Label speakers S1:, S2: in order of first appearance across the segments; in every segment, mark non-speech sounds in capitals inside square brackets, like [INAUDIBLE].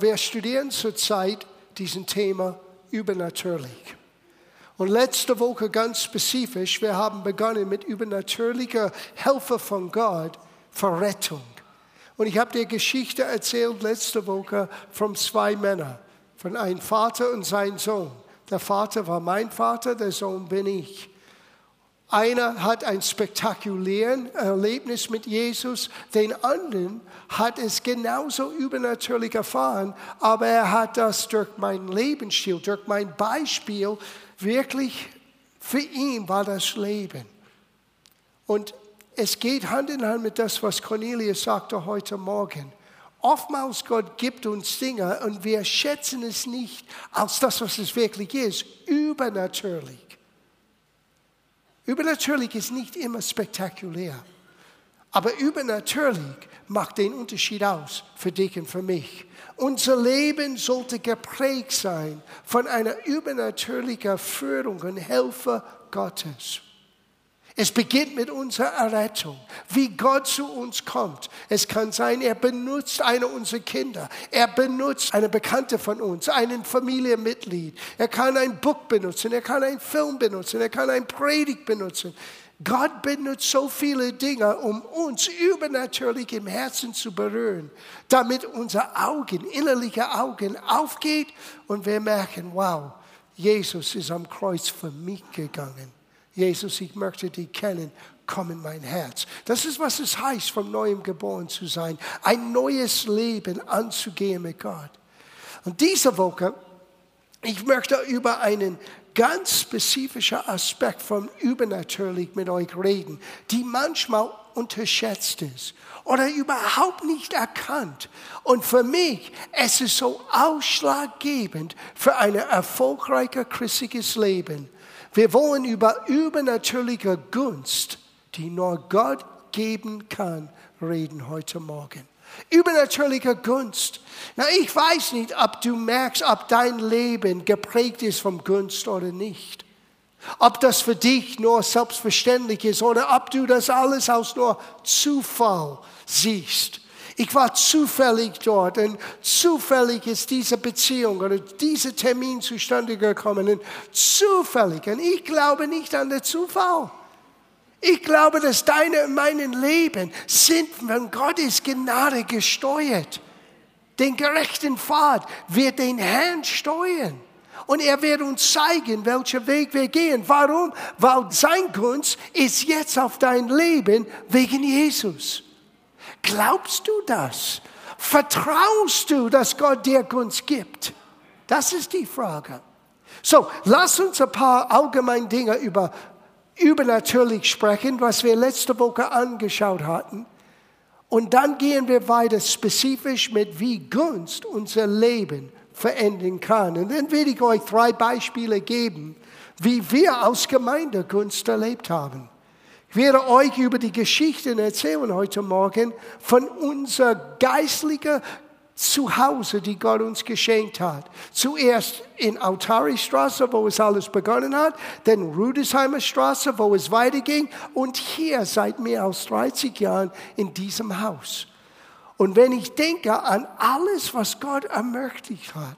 S1: Wir studieren zurzeit diesen Thema übernatürlich. Und letzte Woche ganz spezifisch, wir haben begonnen mit übernatürlicher Hilfe von Gott für Rettung. Und ich habe dir Geschichte erzählt letzte Woche von zwei Männern, von einem Vater und seinem Sohn. Der Vater war mein Vater, der Sohn bin ich. Einer hat ein spektakuläres Erlebnis mit Jesus, den anderen hat es genauso übernatürlich erfahren, aber er hat das durch mein Lebensstil, durch mein Beispiel wirklich für ihn war das Leben. Und es geht Hand in Hand mit das, was Cornelius sagte heute Morgen. Oftmals Gott gibt uns Dinge und wir schätzen es nicht als das, was es wirklich ist, übernatürlich. Übernatürlich ist nicht immer spektakulär, aber übernatürlich macht den Unterschied aus für dich und für mich. Unser Leben sollte geprägt sein von einer übernatürlichen Führung und Hilfe Gottes. Es beginnt mit unserer Errettung, wie Gott zu uns kommt. Es kann sein, er benutzt eine unserer Kinder, er benutzt eine Bekannte von uns, einen Familienmitglied. Er kann ein Buch benutzen, er kann einen Film benutzen, er kann ein Predigt benutzen. Gott benutzt so viele Dinge, um uns übernatürlich im Herzen zu berühren, damit unsere Augen, innerliche Augen aufgeht und wir merken, wow, Jesus ist am Kreuz für mich gegangen. Jesus, ich möchte dich kennen, komm in mein Herz. Das ist, was es heißt, vom Neuem geboren zu sein, ein neues Leben anzugehen mit Gott. Und diese Woche, ich möchte über einen ganz spezifischen Aspekt von Übernatürlich mit euch reden, die manchmal unterschätzt ist oder überhaupt nicht erkannt. Und für mich, es ist so ausschlaggebend für ein erfolgreiches christliches Leben wir wollen über übernatürliche Gunst, die nur Gott geben kann, reden heute Morgen. Übernatürliche Gunst. Na, ich weiß nicht, ob du merkst, ob dein Leben geprägt ist vom Gunst oder nicht. Ob das für dich nur selbstverständlich ist oder ob du das alles aus nur Zufall siehst. Ich war zufällig dort und zufällig ist diese Beziehung oder dieser Termin zustande gekommen. Und zufällig. Und ich glaube nicht an den Zufall. Ich glaube, dass deine und mein Leben sind von Gottes Gnade gesteuert. Den gerechten Pfad wird den Herrn steuern. Und er wird uns zeigen, welchen Weg wir gehen. Warum? Weil sein Gunst ist jetzt auf dein Leben wegen Jesus. Glaubst du das? Vertraust du, dass Gott dir Gunst gibt? Das ist die Frage. So, lass uns ein paar allgemeine Dinge über übernatürlich sprechen, was wir letzte Woche angeschaut hatten. Und dann gehen wir weiter spezifisch mit, wie Gunst unser Leben verändern kann. Und dann werde ich euch drei Beispiele geben, wie wir als Gemeinde Gunst erlebt haben. Ich werde euch über die Geschichten erzählen heute Morgen von unser geistlicher Zuhause, die Gott uns geschenkt hat. Zuerst in Autari-Straße, wo es alles begonnen hat, dann Rudesheimer Straße, wo es weiterging und hier seit mehr als 30 Jahren in diesem Haus. Und wenn ich denke an alles, was Gott ermöglicht hat,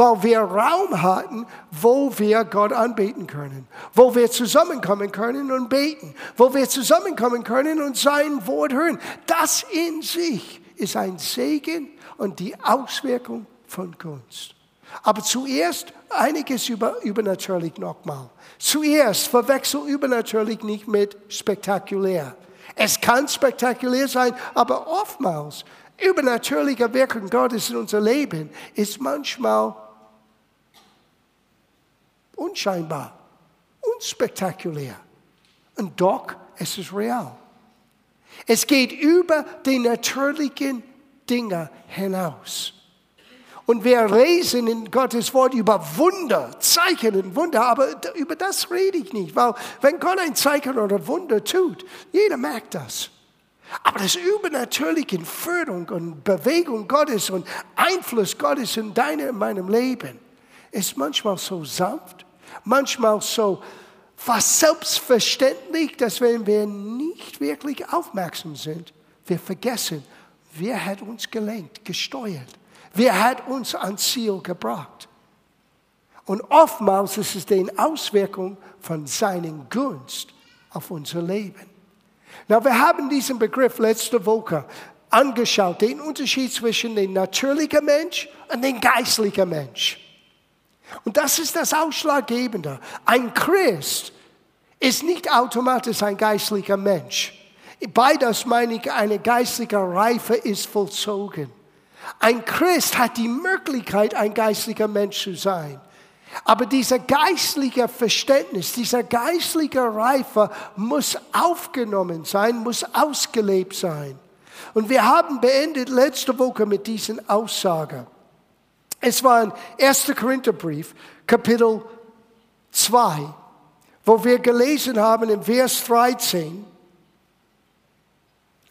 S1: weil wir Raum hatten, wo wir Gott anbeten können, wo wir zusammenkommen können und beten, wo wir zusammenkommen können und sein Wort hören. Das in sich ist ein Segen und die Auswirkung von Kunst. Aber zuerst einiges über übernatürlich nochmal. Zuerst verwechsel übernatürlich nicht mit spektakulär. Es kann spektakulär sein, aber oftmals übernatürliche Wirkung Gottes in unser Leben ist manchmal unscheinbar, unspektakulär. Und doch, es ist real. Es geht über die natürlichen Dinge hinaus. Und wir lesen in Gottes Wort über Wunder, Zeichen und Wunder, aber über das rede ich nicht, weil wenn Gott ein Zeichen oder Wunder tut, jeder merkt das. Aber das übernatürliche Förderung und Bewegung Gottes und Einfluss Gottes in deinem und meinem Leben ist manchmal so sanft, manchmal so fast selbstverständlich, dass wenn wir nicht wirklich aufmerksam sind, wir vergessen, wer hat uns gelenkt, gesteuert. Wer hat uns ans Ziel gebracht? Und oftmals ist es die Auswirkung von seinen Gunst auf unser Leben. Na, wir haben diesen Begriff letzte Woche angeschaut, den Unterschied zwischen dem natürlichen Mensch und dem geistlichen Mensch. Und das ist das Ausschlaggebende. Ein Christ ist nicht automatisch ein geistlicher Mensch. Beides meine ich, eine geistliche Reife ist vollzogen. Ein Christ hat die Möglichkeit, ein geistlicher Mensch zu sein. Aber dieser geistliche Verständnis, dieser geistliche Reife muss aufgenommen sein, muss ausgelebt sein. Und wir haben beendet letzte Woche mit diesen Aussagen. Es war ein 1. Korintherbrief, Kapitel 2, wo wir gelesen haben im Vers 13,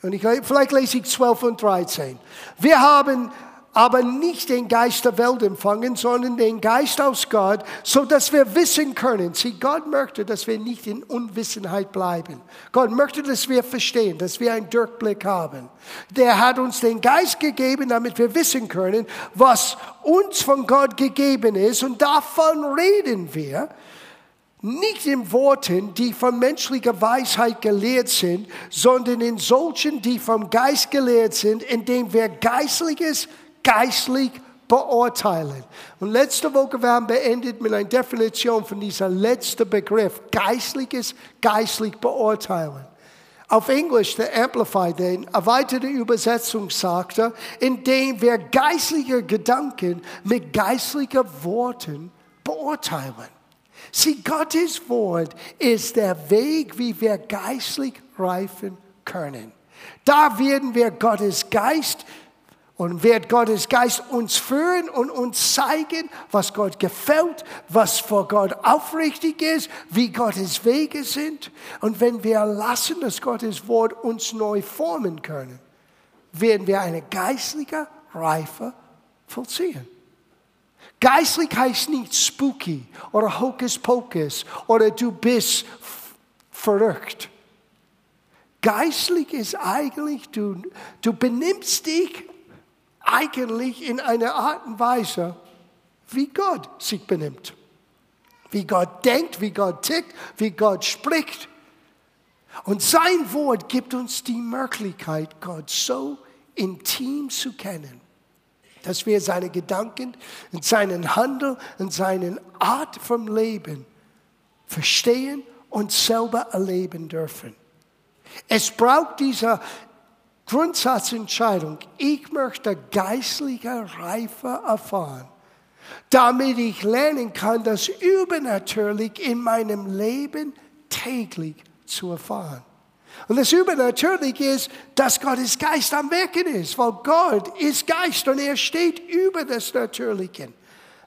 S1: und ich, vielleicht lese ich 12 und 13. Wir haben aber nicht den Geist der Welt empfangen, sondern den Geist aus Gott, so dass wir wissen können. Sieh, Gott möchte, dass wir nicht in Unwissenheit bleiben. Gott möchte, dass wir verstehen, dass wir einen Durchblick haben. Der hat uns den Geist gegeben, damit wir wissen können, was uns von Gott gegeben ist. Und davon reden wir. Nicht in Worten, die von menschlicher Weisheit gelehrt sind, sondern in solchen, die vom Geist gelehrt sind, indem wir Geistliches geistlich beurteilen. Und letzte Woche wir beendet mit einer Definition von dieser letzten Begriff, geistliches, geistlich beurteilen. Auf Englisch, der Amplified, der erweiterte Übersetzung sagte, indem wir geistliche Gedanken mit geistlichen Worten beurteilen. Sieh, Gottes Wort ist der Weg, wie wir geistlich reifen können. Da werden wir Gottes Geist und wird Gottes Geist uns führen und uns zeigen, was Gott gefällt, was vor Gott aufrichtig ist, wie Gottes Wege sind. Und wenn wir lassen, dass Gottes Wort uns neu formen können, werden wir eine geistliche Reife vollziehen. Geistlich heißt nicht spooky oder Hokus Pokus oder du bist verrückt. Geistlich ist eigentlich, du, du benimmst dich eigentlich in einer Art und Weise, wie Gott sich benimmt. Wie Gott denkt, wie Gott tickt, wie Gott spricht. Und sein Wort gibt uns die Möglichkeit, Gott so intim zu kennen, dass wir seine Gedanken und seinen Handel und seine Art vom Leben verstehen und selber erleben dürfen. Es braucht dieser Grundsatzentscheidung. Ich möchte geistliche Reife erfahren, damit ich lernen kann, das übernatürlich in meinem Leben täglich zu erfahren. Und das Übernatürliche ist, dass Gottes Geist am Wirken ist, weil Gott ist Geist und er steht über das Natürliche.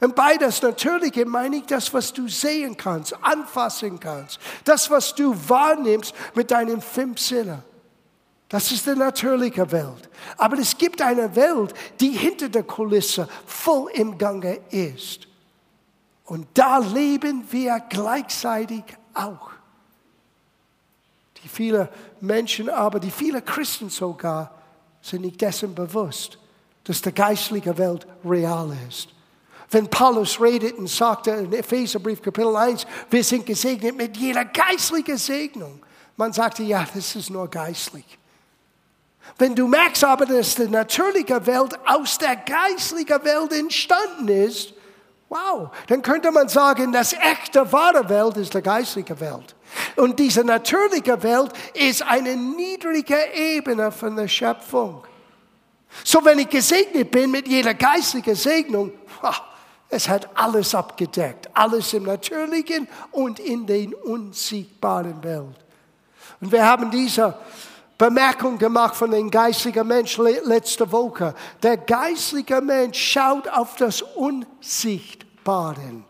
S1: Und bei das Natürliche meine ich das, was du sehen kannst, anfassen kannst, das, was du wahrnimmst mit deinen fünf Sinnen. Das ist die natürliche Welt. Aber es gibt eine Welt, die hinter der Kulisse voll im Gange ist. Und da leben wir gleichzeitig auch. Die viele Menschen aber, die viele Christen sogar, sind nicht dessen bewusst, dass die geistliche Welt real ist. Wenn Paulus redet und sagt in Epheserbrief Kapitel 1, wir sind gesegnet mit jeder geistlichen Segnung. Man sagte, ja, das ist nur geistlich. Wenn du merkst aber, dass die natürliche Welt aus der geistlichen Welt entstanden ist, wow, dann könnte man sagen, das echte, wahre Welt ist die geistliche Welt. Und diese natürliche Welt ist eine niedrige Ebene von der Schöpfung. So, wenn ich gesegnet bin mit jeder geistlichen Segnung, es hat alles abgedeckt, alles im Natürlichen und in den unsichtbaren Welt. Und wir haben diese Bemerkung gemacht von dem geistlichen Mensch letzte Woche. Der geistliche Mensch schaut auf das Unsichtbare.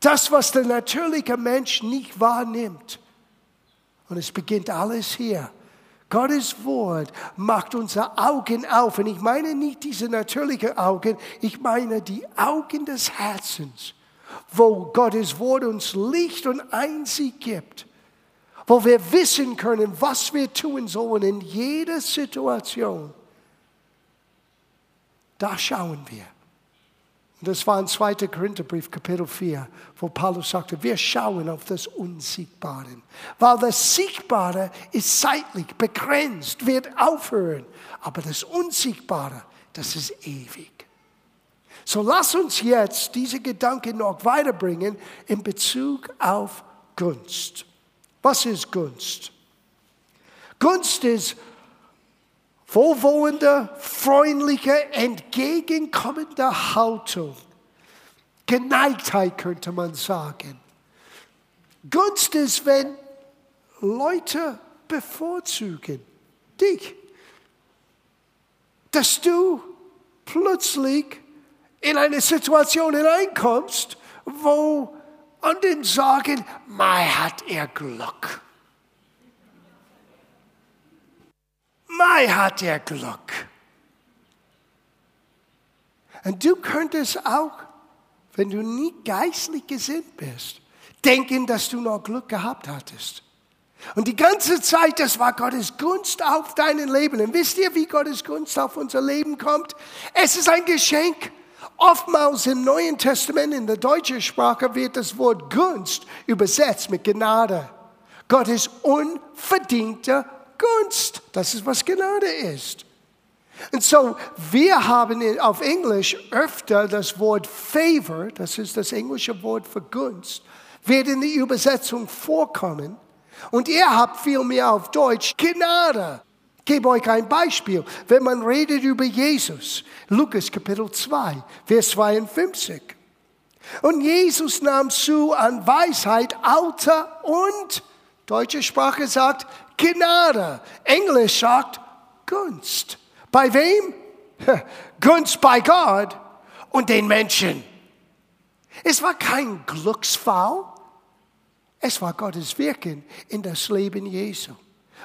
S1: Das, was der natürliche Mensch nicht wahrnimmt. Und es beginnt alles hier. Gottes Wort macht unsere Augen auf. Und ich meine nicht diese natürlichen Augen, ich meine die Augen des Herzens, wo Gottes Wort uns Licht und Einsicht gibt wo wir wissen können, was wir tun sollen in jeder Situation. Da schauen wir. Und das war ein 2. Korintherbrief, Kapitel 4, wo Paulus sagte, wir schauen auf das Unsiegbare. Weil das Siegbare ist zeitlich begrenzt, wird aufhören. Aber das Unsiegbare, das ist ewig. So lass uns jetzt diese Gedanken noch weiterbringen in Bezug auf Gunst. Was ist Gunst? Gunst ist wohlwollende, freundliche, entgegenkommende Haltung. Geneigtheit könnte man sagen. Gunst ist, wenn Leute bevorzugen dich, dass du plötzlich in eine Situation hineinkommst, wo anderen sagen, Mai hat er Glück. Mai hat er Glück. Und du könntest auch, wenn du nie geistlich gesinnt bist, denken, dass du noch Glück gehabt hattest. Und die ganze Zeit, das war Gottes Gunst auf dein Leben. Und wisst ihr, wie Gottes Gunst auf unser Leben kommt? Es ist ein Geschenk. Oftmals im Neuen Testament in der deutschen Sprache wird das Wort Gunst übersetzt mit Gnade. Gottes unverdiente Gunst. Das ist, was Gnade ist. Und so, wir haben auf Englisch öfter das Wort favor, das ist das englische Wort für Gunst, wird in der Übersetzung vorkommen. Und ihr habt vielmehr auf Deutsch Gnade. Gebe euch ein Beispiel. Wenn man redet über Jesus, Lukas Kapitel 2, Vers 52. Und Jesus nahm zu an Weisheit, Alter und, deutsche Sprache sagt, Gnade. Englisch sagt Gunst. Bei wem? [LAUGHS] Gunst bei Gott und den Menschen. Es war kein Glücksfall. Es war Gottes Wirken in das Leben Jesu.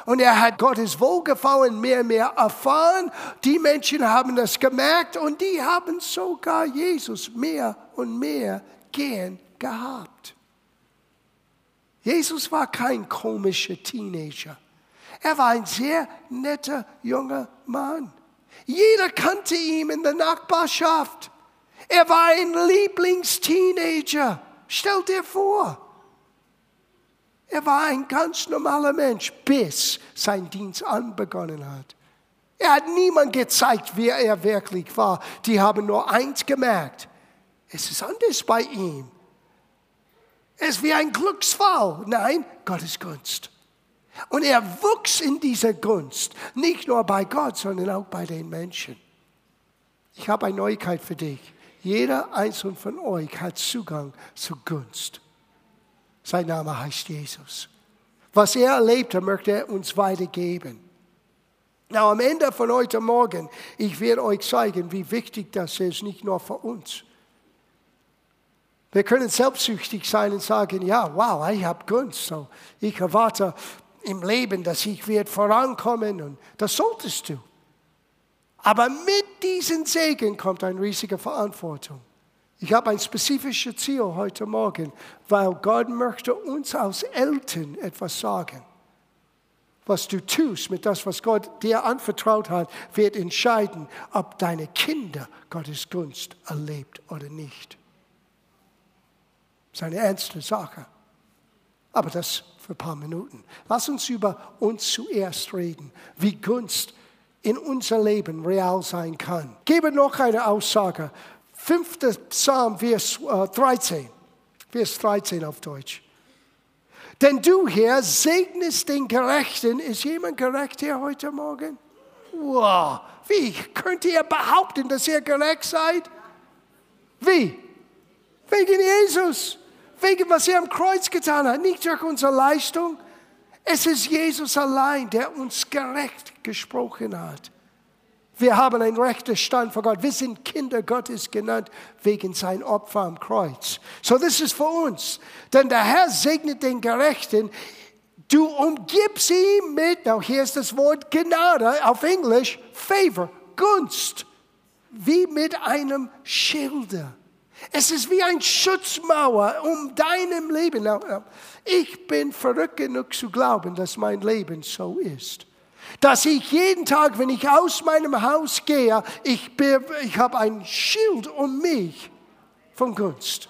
S1: Und er hat Gottes Wohlgefallen mehr und mehr erfahren. Die Menschen haben das gemerkt und die haben sogar Jesus mehr und mehr gern gehabt. Jesus war kein komischer Teenager. Er war ein sehr netter junger Mann. Jeder kannte ihn in der Nachbarschaft. Er war ein Lieblingsteenager. Stell dir vor. Er war ein ganz normaler Mensch, bis sein Dienst anbegonnen hat. Er hat niemand gezeigt, wer er wirklich war. Die haben nur eins gemerkt. Es ist anders bei ihm. Es ist wie ein Glücksfall. Nein, Gottes Gunst. Und er wuchs in dieser Gunst, nicht nur bei Gott, sondern auch bei den Menschen. Ich habe eine Neuigkeit für dich. Jeder einzelne von euch hat Zugang zu Gunst. Sein Name heißt Jesus. Was er erlebte, möchte er uns weitergeben. Na, am Ende von heute Morgen, ich werde euch zeigen, wie wichtig das ist, nicht nur für uns. Wir können selbstsüchtig sein und sagen, ja, wow, ich habe Gunst. So, ich erwarte im Leben, dass ich werde vorankommen und das solltest du. Aber mit diesen Segen kommt eine riesige Verantwortung. Ich habe ein spezifisches Ziel heute Morgen, weil Gott möchte uns als Eltern etwas sagen. Was du tust mit das, was Gott dir anvertraut hat, wird entscheiden, ob deine Kinder Gottes Gunst erlebt oder nicht. Das ist eine ernste Sache. Aber das für ein paar Minuten. Lass uns über uns zuerst reden, wie Gunst in unser Leben real sein kann. Gebe noch eine Aussage. Fünfter Psalm, Vers 13. Äh, Vers 13 auf Deutsch. Denn du, Herr, segnest den Gerechten. Ist jemand gerecht hier heute Morgen? Wow. Wie könnt ihr behaupten, dass ihr gerecht seid? Wie? Wegen Jesus wegen was er am Kreuz getan hat, nicht durch unsere Leistung. Es ist Jesus allein, der uns gerecht gesprochen hat. Wir haben einen rechten Stand vor Gott. Wir sind Kinder Gottes genannt wegen sein Opfer am Kreuz. So, das ist für uns. Denn der Herr segnet den Gerechten. Du umgibst ihn mit, now hier ist das Wort Gnade auf Englisch, Favor, Gunst, wie mit einem Schilde. Es ist wie ein Schutzmauer um deinem Leben. Ich bin verrückt genug zu glauben, dass mein Leben so ist. Dass ich jeden Tag, wenn ich aus meinem Haus gehe, ich, ich habe ein Schild um mich von Gunst.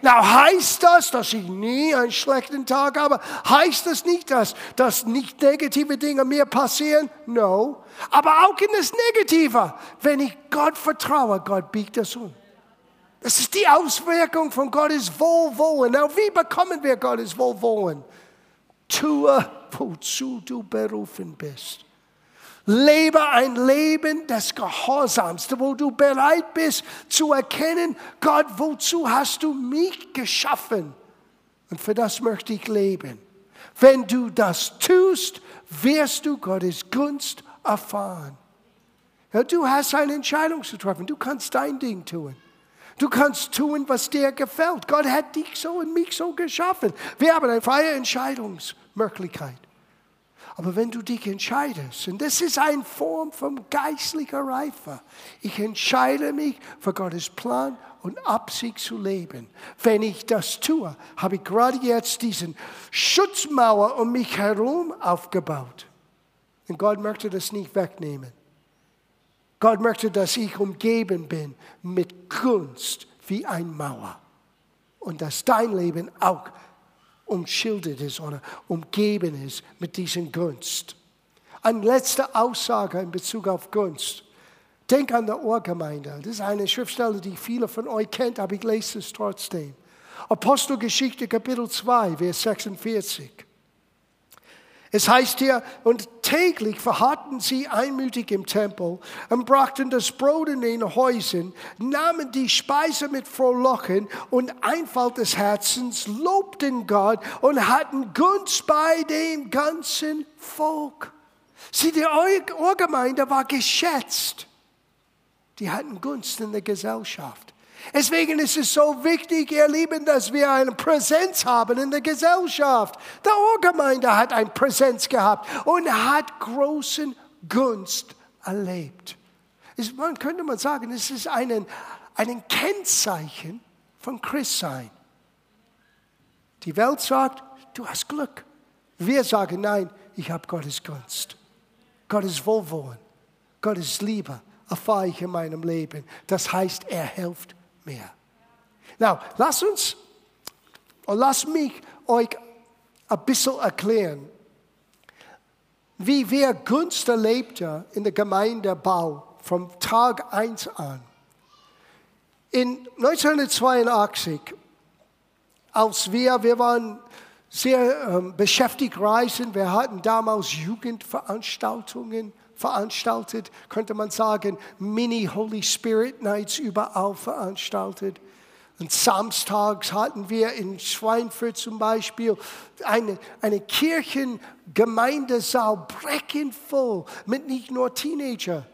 S1: Na, heißt das, dass ich nie einen schlechten Tag habe? Heißt das nicht, dass, dass nicht negative Dinge mir passieren? No. Aber auch in das Negative. Wenn ich Gott vertraue, Gott biegt das um. Das ist die Auswirkung von Gottes Wohlwollen. Now, wie bekommen wir Gottes Wohlwollen? Tue, wozu du berufen bist. Lebe ein Leben des Gehorsams, wo du bereit bist zu erkennen, Gott, wozu hast du mich geschaffen? Und für das möchte ich leben. Wenn du das tust, wirst du Gottes Gunst erfahren. Du hast eine Entscheidung zu treffen. Du kannst dein Ding tun. Du kannst tun, was dir gefällt. Gott hat dich so und mich so geschaffen. Wir haben eine freie Entscheidungsmöglichkeit. Aber wenn du dich entscheidest, und das ist eine Form von geistlicher Reife, ich entscheide mich für Gottes Plan und Absicht zu leben. Wenn ich das tue, habe ich gerade jetzt diesen Schutzmauer um mich herum aufgebaut. Und Gott möchte das nicht wegnehmen. Gott möchte, dass ich umgeben bin mit Gunst wie ein Mauer. Und dass dein Leben auch umschildert ist oder umgeben ist mit diesen Gunst. Eine letzte Aussage in Bezug auf Gunst. Denk an die Ohrgemeinde. Das ist eine Schriftstelle, die viele von euch kennt, aber ich lese es trotzdem. Apostelgeschichte Kapitel 2, Vers 46. Es heißt hier, und täglich verharrten sie einmütig im Tempel und brachten das Brot in den Häusern, nahmen die Speise mit Frohlocken und Einfalt des Herzens, lobten Gott und hatten Gunst bei dem ganzen Volk. Sieh, die Urgemeinde war geschätzt. Die hatten Gunst in der Gesellschaft. Deswegen ist es so wichtig, ihr Lieben, dass wir eine Präsenz haben in der Gesellschaft. Der Urgemeinde hat eine Präsenz gehabt und hat großen Gunst erlebt. Man könnte man sagen, es ist ein, ein Kennzeichen von Christsein. Die Welt sagt, du hast Glück. Wir sagen, nein, ich habe Gottes Gunst. Gottes Wohlwollen, Gottes Liebe erfahre ich in meinem Leben. Das heißt, er hilft mehr. Now, lass uns, und lass mich euch ein bisschen erklären, wie wir Gunst erlebte in der Gemeindebau vom Tag 1 an. In 1982, als wir, wir waren sehr ähm, beschäftigt reisen, wir hatten damals Jugendveranstaltungen veranstaltet, könnte man sagen, Mini-Holy Spirit Nights überall veranstaltet. Und samstags hatten wir in Schweinfurt zum Beispiel eine, eine Kirchengemeindesaal breckend voll mit nicht nur Teenager.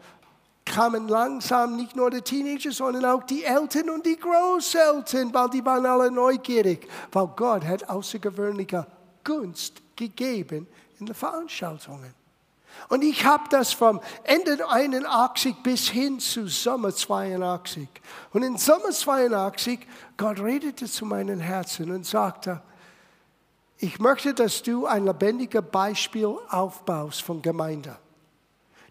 S1: Kamen langsam nicht nur die Teenager, sondern auch die Eltern und die Großeltern, weil die waren alle neugierig, weil Gott hat außergewöhnliche Gunst gegeben in den Veranstaltungen. Und ich habe das vom Ende 81 bis hin zu Sommer 82. Und in Sommer 82, Gott redete zu meinem Herzen und sagte, ich möchte, dass du ein lebendiges Beispiel aufbaust von Gemeinde.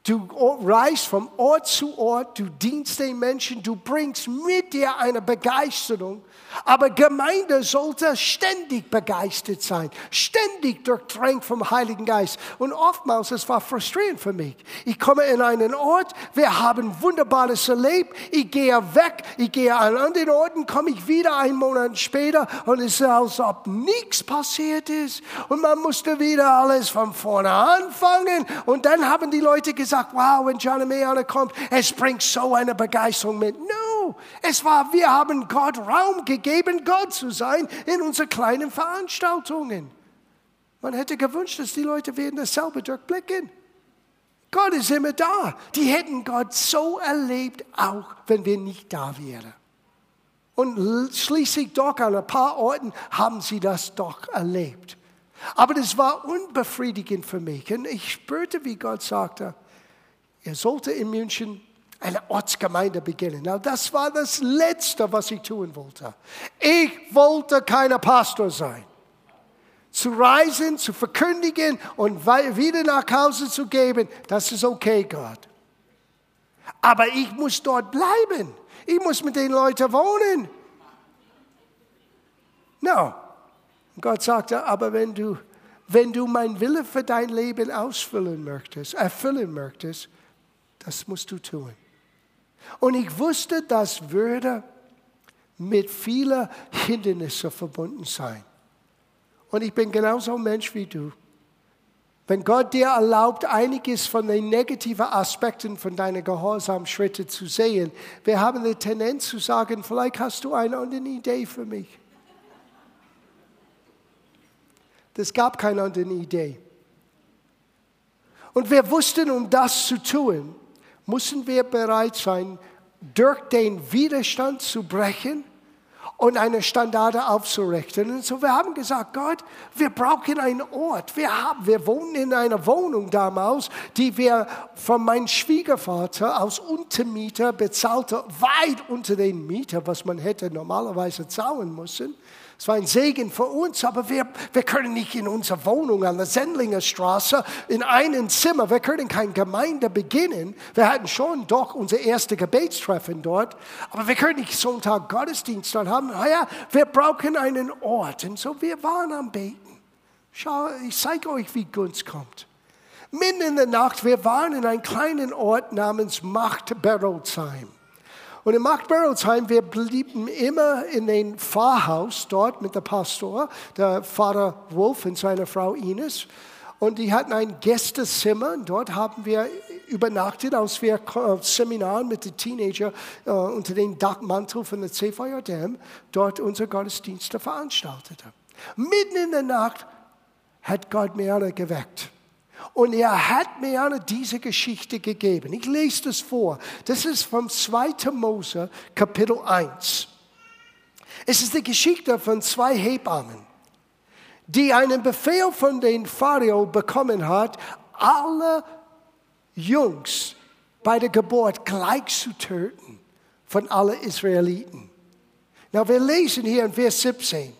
S1: Du reist von Ort zu Ort, du dienst den Menschen, du bringst mit dir eine Begeisterung. Aber Gemeinde sollte ständig begeistert sein, ständig durchdrängt vom Heiligen Geist. Und oftmals, es war frustrierend für mich. Ich komme in einen Ort, wir haben Wunderbares erlebt, ich gehe weg, ich gehe an anderen Orten, komme ich wieder einen Monat später und es ist, als ob nichts passiert ist. Und man musste wieder alles von vorne anfangen. Und dann haben die Leute gesagt, sagt, wow, wenn John Mayana kommt, es bringt so eine Begeisterung mit. No, es war, wir haben Gott Raum gegeben, Gott zu sein in unseren kleinen Veranstaltungen. Man hätte gewünscht, dass die Leute werden dasselbe durchblicken. Gott ist immer da. Die hätten Gott so erlebt, auch wenn wir nicht da wären. Und schließlich doch an ein paar Orten haben sie das doch erlebt. Aber das war unbefriedigend für mich. Und ich spürte, wie Gott sagte, er sollte in München eine Ortsgemeinde beginnen. Na, das war das Letzte, was ich tun wollte. Ich wollte kein Pastor sein. zu reisen, zu verkündigen und wieder nach Hause zu geben, das ist okay, Gott. Aber ich muss dort bleiben. Ich muss mit den Leuten wohnen. No. Gott sagte, aber wenn du, wenn du mein Wille für dein Leben ausfüllen möchtest, erfüllen möchtest, das musst du tun. Und ich wusste, das würde mit vielen Hindernissen verbunden sein. Und ich bin genauso ein Mensch wie du. Wenn Gott dir erlaubt, einiges von den negativen Aspekten von deinen Gehorsamschritten zu sehen, wir haben die Tendenz zu sagen, vielleicht hast du eine andere Idee für mich. Es gab keine andere Idee. Und wir wussten, um das zu tun, müssen wir bereit sein, durch den Widerstand zu brechen und eine Standarde aufzurichten. Und so, wir haben gesagt, Gott, wir brauchen einen Ort. Wir, haben, wir wohnen in einer Wohnung damals, die wir von meinem Schwiegervater aus Untermieter bezahlte, weit unter den Mieter, was man hätte normalerweise zahlen müssen. Es war ein Segen für uns, aber wir, wir können nicht in unserer Wohnung an der Sendlinger Straße in einem Zimmer, wir können keine Gemeinde beginnen. Wir hatten schon doch unser erstes Gebetstreffen dort, aber wir können nicht Sonntag Gottesdienst dort haben. Ja, wir brauchen einen Ort. Und so, wir waren am Beten. Schau, ich zeige euch, wie Gunst kommt. Mitten in der Nacht, wir waren in einem kleinen Ort namens Macht-Berolzheim. Und in Machtberolsheim, wir blieben immer in dem Pfarrhaus dort mit dem Pastor, der Vater Wolf und seine Frau Ines. Und die hatten ein Gästezimmer dort haben wir übernachtet, als wir Seminaren mit den Teenagern äh, unter dem Dachmantel von der CVJM dort unsere Gottesdienste veranstalteten. Mitten in der Nacht hat Gott mir geweckt. Und er hat mir diese Geschichte gegeben. Ich lese das vor. Das ist vom 2. Mose, Kapitel 1. Es ist die Geschichte von zwei Hebammen, die einen Befehl von den Pharao bekommen hat, alle Jungs bei der Geburt gleich zu töten von allen Israeliten. Na, wir lesen hier in Vers 17.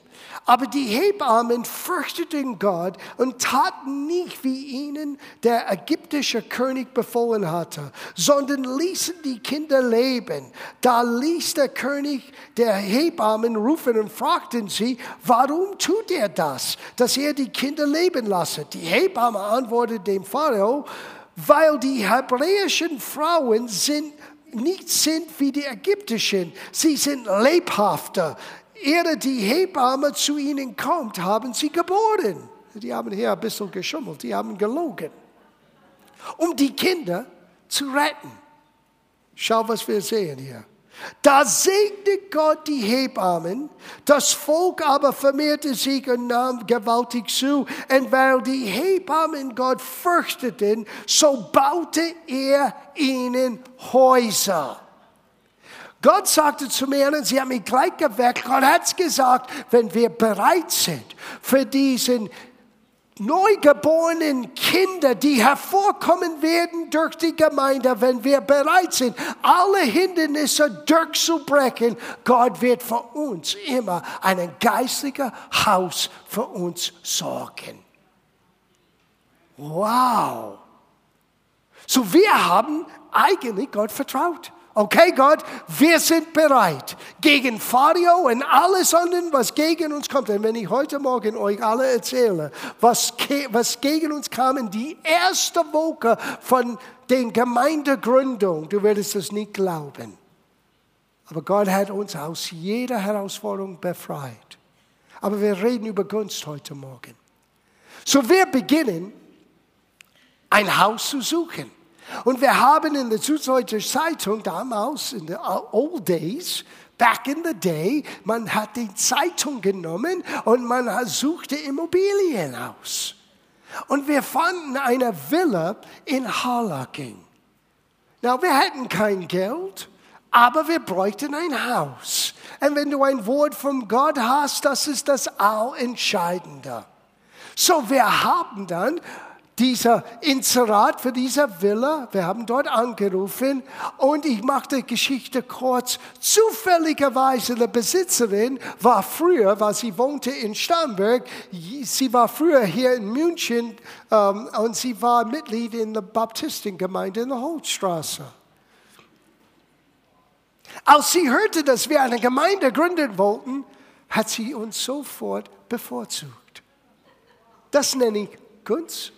S1: Aber die Hebammen fürchteten Gott und taten nicht, wie ihnen der ägyptische König befohlen hatte, sondern ließen die Kinder leben. Da ließ der König der Hebammen rufen und fragten sie, warum tut er das, dass er die Kinder leben lasse? Die Hebamme antwortete dem Pharao, weil die hebräischen Frauen sind nicht sind wie die ägyptischen. Sie sind lebhafter, ehe die Hebamme zu ihnen kommt, haben sie geboren. Die haben hier ein bisschen geschummelt, die haben gelogen, um die Kinder zu retten. Schau, was wir sehen hier. Da segnete Gott die Hebammen, das Volk aber vermehrte sich und nahm gewaltig zu. Und weil die Hebammen Gott fürchteten, so baute er ihnen Häuser. Gott sagte zu mir, und sie haben mich gleich geweckt, Gott hat gesagt, wenn wir bereit sind für diesen neugeborenen Kinder, die hervorkommen werden durch die Gemeinde, wenn wir bereit sind, alle Hindernisse durchzubrechen, Gott wird für uns immer ein geistliches Haus für uns sorgen. Wow! So wir haben eigentlich Gott vertraut. Okay, Gott, wir sind bereit gegen Pharao und alles andere, was gegen uns kommt. Und wenn ich heute Morgen euch alle erzähle, was, was gegen uns kam in die erste Woche von den Gemeindegründung, du würdest es nicht glauben. Aber Gott hat uns aus jeder Herausforderung befreit. Aber wir reden über Gunst heute Morgen. So wir beginnen, ein Haus zu suchen. Und wir haben in der Süddeutsche Zeitung damals, in den Old Days, Back in the day, man hat die Zeitung genommen und man suchte Immobilien aus. Und wir fanden eine Villa in Harlacking. Na, wir hatten kein Geld, aber wir bräuchten ein Haus. Und wenn du ein Wort von Gott hast, das ist das Allentscheidende. So, wir haben dann dieser Inserat für diese Villa. Wir haben dort angerufen und ich mache die Geschichte kurz. Zufälligerweise die Besitzerin war früher, weil sie wohnte in Starnberg, sie war früher hier in München ähm, und sie war Mitglied in der Baptistengemeinde in der Holzstraße. Als sie hörte, dass wir eine Gemeinde gründen wollten, hat sie uns sofort bevorzugt. Das nenne ich Kunst.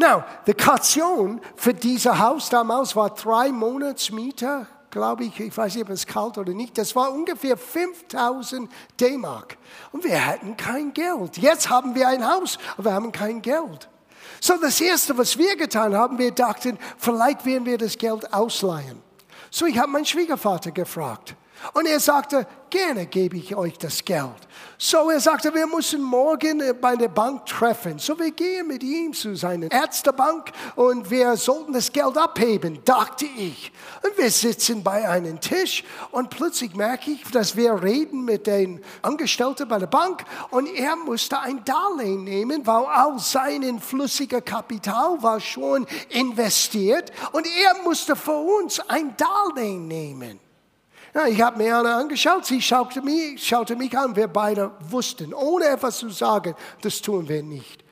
S1: Now, die Kaution für dieses Haus damals war drei Monatsmiete, glaube ich. Ich weiß nicht, ob es kalt oder nicht. Das war ungefähr 5000 D-Mark. Und wir hatten kein Geld. Jetzt haben wir ein Haus, aber wir haben kein Geld. So, das erste, was wir getan haben, wir dachten, vielleicht werden wir das Geld ausleihen. So, ich habe meinen Schwiegervater gefragt. Und er sagte, gerne gebe ich euch das Geld. So er sagte, wir müssen morgen bei der Bank treffen. So wir gehen mit ihm zu seiner Ärztebank und wir sollten das Geld abheben, dachte ich. Und wir sitzen bei einem Tisch und plötzlich merke ich, dass wir reden mit den Angestellten bei der Bank und er musste ein Darlehen nehmen, weil all sein flüssiger Kapital war schon investiert und er musste für uns ein Darlehen nehmen. Ja, ich habe mir Anna angeschaut, sie schaute mich, schaute mich an, wir beide wussten, ohne etwas zu sagen, das tun wir nicht.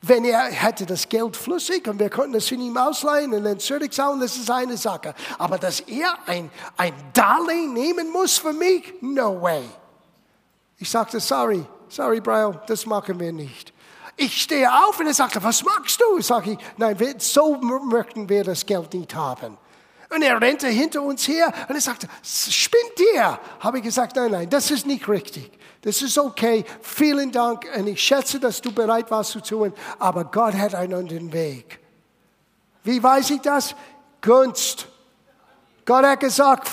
S1: Wenn er hätte das Geld flüssig und wir konnten es von ihm ausleihen und dann zurückzahlen, das ist eine Sache. Aber dass er ein, ein Darlehen nehmen muss für mich, no way. Ich sagte, sorry, sorry, Brian, das machen wir nicht. Ich stehe auf und er sagte, was machst du? Sag ich, nein, so möchten wir das Geld nicht haben. Und er rennte hinter uns her und er sagte, spinnt ihr? Habe ich gesagt, nein, nein, das ist nicht richtig. Das ist okay. Vielen Dank und ich schätze, dass du bereit warst zu tun, aber Gott hat einen anderen Weg. Wie weiß ich das? Gunst. Gott hat gesagt,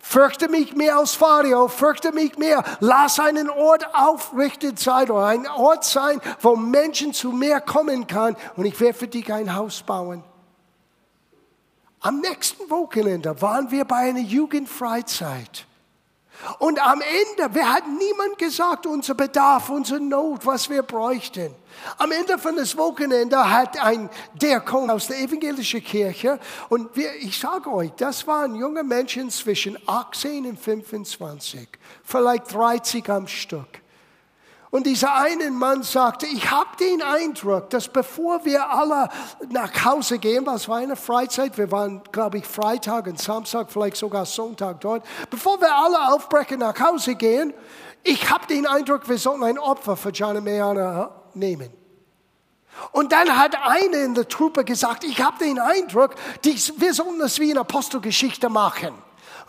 S1: fürchte mich mehr als Phario, fürchte mich mehr. Lass einen Ort aufrichtet sein oder ein Ort sein, wo Menschen zu mir kommen kann und ich werde für dich ein Haus bauen. Am nächsten Wochenende waren wir bei einer Jugendfreizeit. Und am Ende, wir hatten niemand gesagt, unser Bedarf, unsere Not, was wir bräuchten. Am Ende von das Wochenende hat ein Diakon aus der evangelischen Kirche, und wir, ich sage euch, das waren junge Menschen zwischen 18 und 25, vielleicht 30 am Stück. Und dieser eine Mann sagte, ich habe den Eindruck, dass bevor wir alle nach Hause gehen, was war eine Freizeit, wir waren, glaube ich, Freitag und Samstag, vielleicht sogar Sonntag dort, bevor wir alle aufbrechen nach Hause gehen, ich habe den Eindruck, wir sollten ein Opfer für John Mayana nehmen. Und dann hat einer in der Truppe gesagt, ich habe den Eindruck, wir sollten das wie in Apostelgeschichte machen.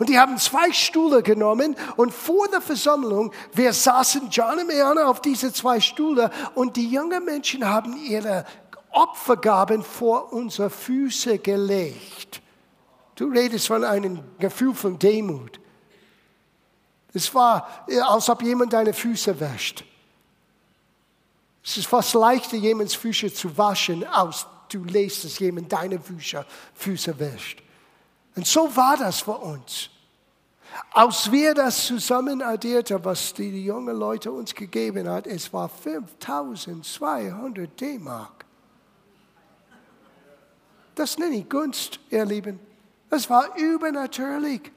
S1: Und die haben zwei Stühle genommen und vor der Versammlung, wir saßen, John und Meana, auf diese zwei Stühle und die jungen Menschen haben ihre Opfergaben vor unsere Füße gelegt. Du redest von einem Gefühl von Demut. Es war, als ob jemand deine Füße wäscht. Es ist fast leichter, jemands Füße zu waschen, als du lässt, dass jemand deine Füße, Füße wäscht. Und so war das für uns. Als wir das zusammen addierten, was die jungen Leute uns gegeben hat, es war 5200 D-Mark. Das nenne ich Gunst, ihr Lieben. Das war übernatürlich.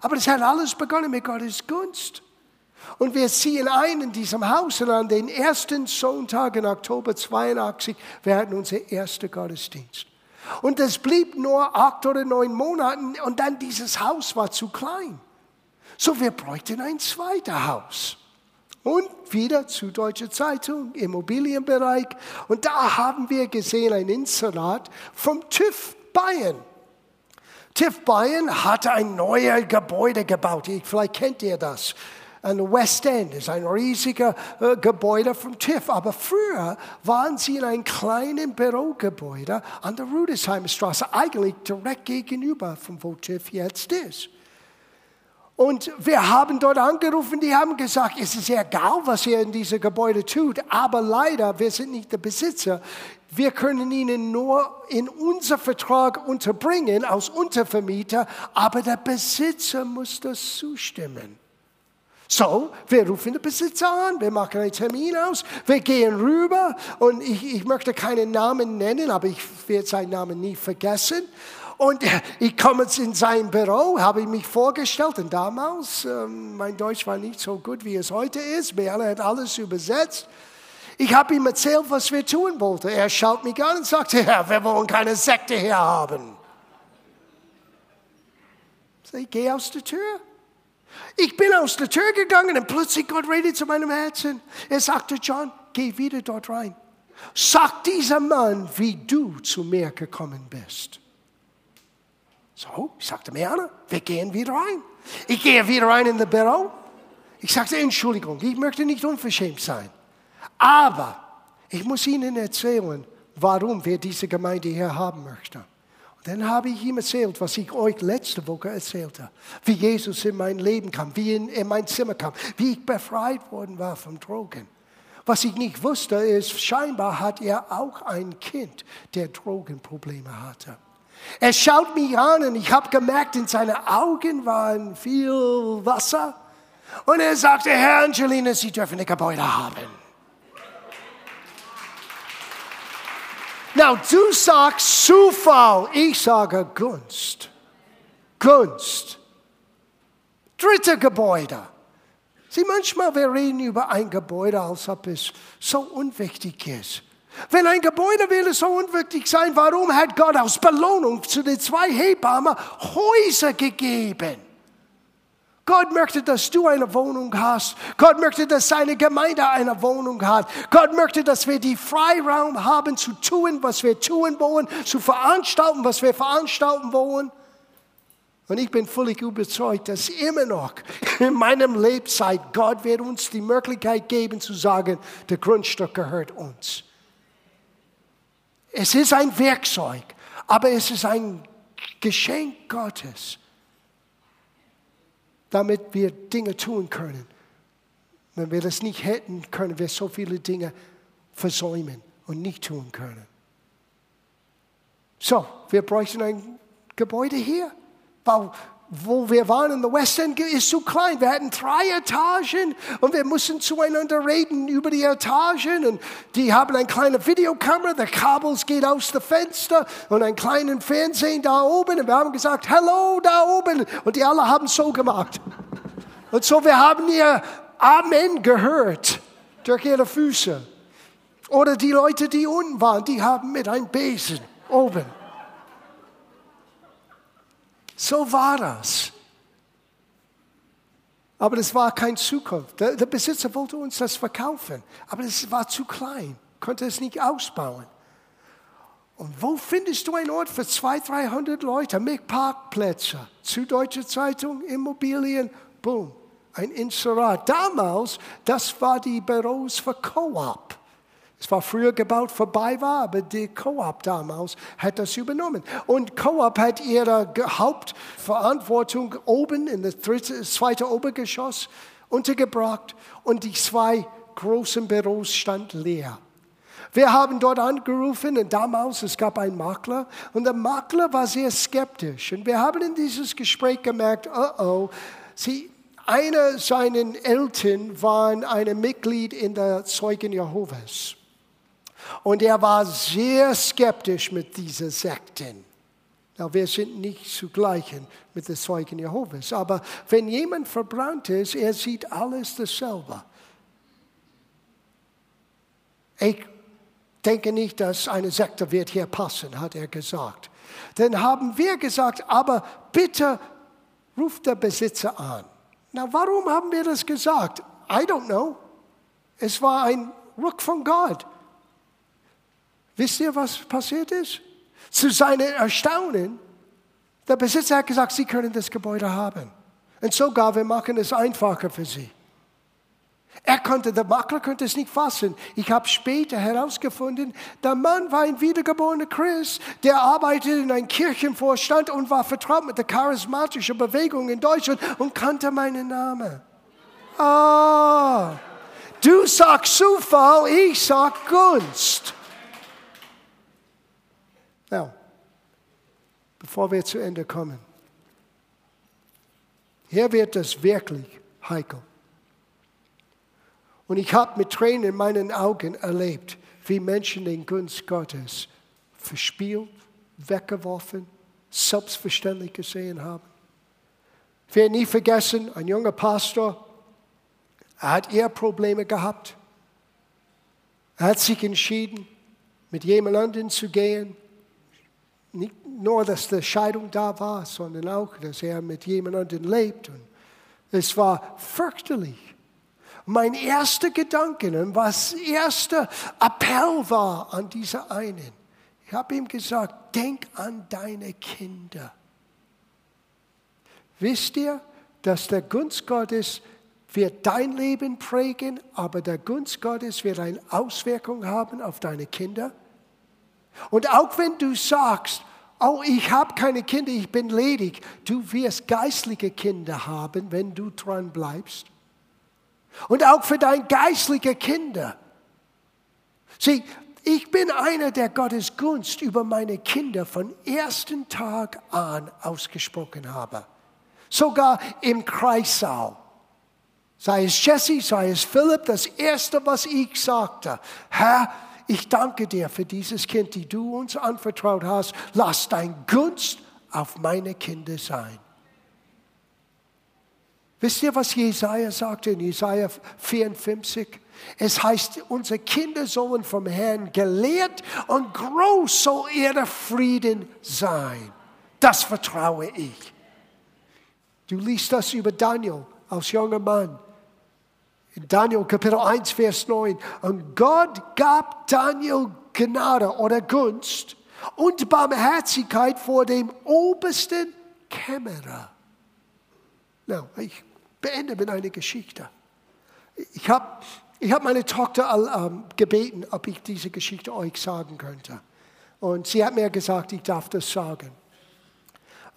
S1: Aber das hat alles begonnen mit Gottes Gunst. Und wir ziehen ein in diesem Haus und an den ersten Sonntag in Oktober 82, wir hatten unseren ersten Gottesdienst. Und es blieb nur acht oder neun Monate und dann dieses Haus war zu klein. So wir bräuchten ein zweites Haus. Und wieder zu Deutsche Zeitung, Immobilienbereich. Und da haben wir gesehen ein Inserat vom TÜV Bayern. TÜV Bayern hatte ein neues Gebäude gebaut. Vielleicht kennt ihr das an West End ist ein riesiger äh, Gebäude vom TÜV. Aber früher waren sie in einem kleinen Bürogebäude an der Rudesheimer Straße, eigentlich direkt gegenüber von wo TÜV jetzt ist. Und wir haben dort angerufen, die haben gesagt, es ist egal, was ihr in diesem Gebäude tut, aber leider, wir sind nicht der Besitzer. Wir können Ihnen nur in unser Vertrag unterbringen als Untervermieter, aber der Besitzer muss das zustimmen. So, wir rufen den Besitzer an, wir machen einen Termin aus, wir gehen rüber und ich, ich möchte keinen Namen nennen, aber ich werde seinen Namen nie vergessen. Und ich komme in sein Büro, habe ich mich vorgestellt und damals, ähm, mein Deutsch war nicht so gut, wie es heute ist, Merle hat alles übersetzt. Ich habe ihm erzählt, was wir tun wollten. Er schaut mich an und sagt, ja, wir wollen keine Sekte hier haben. Ich gehe aus der Tür. Ich bin aus der Tür gegangen und plötzlich Gott redet zu meinem Herzen. Er sagte, John, geh wieder dort rein. Sag dieser Mann, wie du zu mir gekommen bist. So, ich sagte mir, Anna, wir gehen wieder rein. Ich gehe wieder rein in das Büro. Ich sagte, Entschuldigung, ich möchte nicht unverschämt sein. Aber ich muss Ihnen erzählen, warum wir diese Gemeinde hier haben möchten. Dann habe ich ihm erzählt, was ich euch letzte Woche erzählte. Wie Jesus in mein Leben kam, wie er in mein Zimmer kam, wie ich befreit worden war vom Drogen. Was ich nicht wusste, ist, scheinbar hat er auch ein Kind, der Drogenprobleme hatte. Er schaut mich an und ich habe gemerkt, in seinen Augen war viel Wasser. Und er sagte, Herr Angelina, Sie dürfen ein Gebäude haben. Now, du sagst Zufall, ich sage Gunst. Gunst. Dritte Gebäude. Sieh, manchmal wir reden über ein Gebäude, als ob es so unwichtig ist. Wenn ein Gebäude will so unwichtig sein, warum hat Gott aus Belohnung zu den zwei Hebammen Häuser gegeben? Gott möchte, dass du eine Wohnung hast. Gott möchte, dass seine Gemeinde eine Wohnung hat. Gott möchte, dass wir die Freiraum haben zu tun, was wir tun wollen, zu veranstalten, was wir veranstalten wollen. Und ich bin völlig überzeugt, dass immer noch in meinem Lebzeit Gott wird uns die Möglichkeit geben zu sagen, der Grundstück gehört uns. Es ist ein Werkzeug, aber es ist ein Geschenk Gottes damit wir Dinge tun können. Wenn wir das nicht hätten, können wir so viele Dinge versäumen und nicht tun können. So, wir bräuchten ein Gebäude hier, weil wo wir waren in der West End ist zu klein. Wir hatten drei Etagen und wir mussten zueinander reden über die Etagen und die haben eine kleine Videokamera, der Kabels geht aus dem Fenster und einen kleinen Fernsehen da oben und wir haben gesagt, hello da oben und die alle haben so gemacht. Und so wir haben ihr Amen gehört durch ihre Füße. Oder die Leute, die unten waren, die haben mit einem Besen oben so war das. Aber das war keine Zukunft. Der, der Besitzer wollte uns das verkaufen, aber es war zu klein, konnte es nicht ausbauen. Und wo findest du einen Ort für 200, 300 Leute mit Parkplätzen? Süddeutsche Zeitung, Immobilien, boom, ein Inserat. Damals, das war die Büros für Co-op. Es war früher gebaut vorbei war, aber die Coop damals hat das übernommen. Und Coop hat ihre Hauptverantwortung oben in das zweite Obergeschoss untergebracht und die zwei großen Büros standen leer. Wir haben dort angerufen und damals, es gab einen Makler und der Makler war sehr skeptisch. Und wir haben in dieses Gespräch gemerkt, oh oh, sie, einer seiner Eltern war ein Mitglied in der Zeugen Jehovas. Und er war sehr skeptisch mit diesen Sekten. Na, wir sind nicht zu gleichen mit den Zeugen Jehovas. Aber wenn jemand verbrannt ist, er sieht alles dasselbe. Ich denke nicht, dass eine Sekte wird hier passen, hat er gesagt. Dann haben wir gesagt, aber bitte ruft der Besitzer an. Na, warum haben wir das gesagt? I don't know. Es war ein Ruck von Gott. Wisst ihr, was passiert ist? Zu seinem Erstaunen, der Besitzer hat gesagt, Sie können das Gebäude haben. Und sogar, wir machen es einfacher für Sie. Er konnte, der Makler konnte es nicht fassen. Ich habe später herausgefunden, der Mann war ein wiedergeborener Christ, der arbeitete in einem Kirchenvorstand und war vertraut mit der charismatischen Bewegung in Deutschland und kannte meinen Namen. Ah, du sagst Zufall, ich sag Gunst. Now, bevor wir zu Ende kommen, hier wird es wirklich heikel. Und ich habe mit Tränen in meinen Augen erlebt, wie Menschen den Gunst Gottes verspielt, weggeworfen, selbstverständlich gesehen haben. Ich werde nie vergessen, ein junger Pastor, hat eher Probleme gehabt. Er hat sich entschieden, mit jemandem zu gehen. Nicht nur, dass die Scheidung da war, sondern auch, dass er mit jemandem lebt. Und es war fürchterlich mein erster Gedanke und was erster Appell war an dieser einen. Ich habe ihm gesagt, denk an deine Kinder. Wisst ihr, dass der Gunst Gottes wird dein Leben prägen, aber der Gunst Gottes wird eine Auswirkung haben auf deine Kinder? Und auch wenn du sagst, oh, ich habe keine Kinder, ich bin ledig, du wirst geistliche Kinder haben, wenn du dran bleibst. Und auch für deine geistliche Kinder. Sieh, ich bin einer, der Gottes Gunst über meine Kinder von ersten Tag an ausgesprochen habe. Sogar im Kreissaal. Sei es Jesse, sei es Philipp, das Erste, was ich sagte, Herr, ich danke dir für dieses Kind, die du uns anvertraut hast. Lass dein Gunst auf meine Kinder sein. Wisst ihr, was Jesaja sagte in Jesaja 54? Es heißt, unsere Kinder sollen vom Herrn gelehrt und groß soll ihr Frieden sein. Das vertraue ich. Du liest das über Daniel als junger Mann. Daniel Kapitel 1, Vers 9. Und Gott gab Daniel Gnade oder Gunst und Barmherzigkeit vor dem obersten Kämmerer. No, ich beende mit einer Geschichte. Ich habe ich hab meine Tochter ähm, gebeten, ob ich diese Geschichte euch sagen könnte. Und sie hat mir gesagt, ich darf das sagen.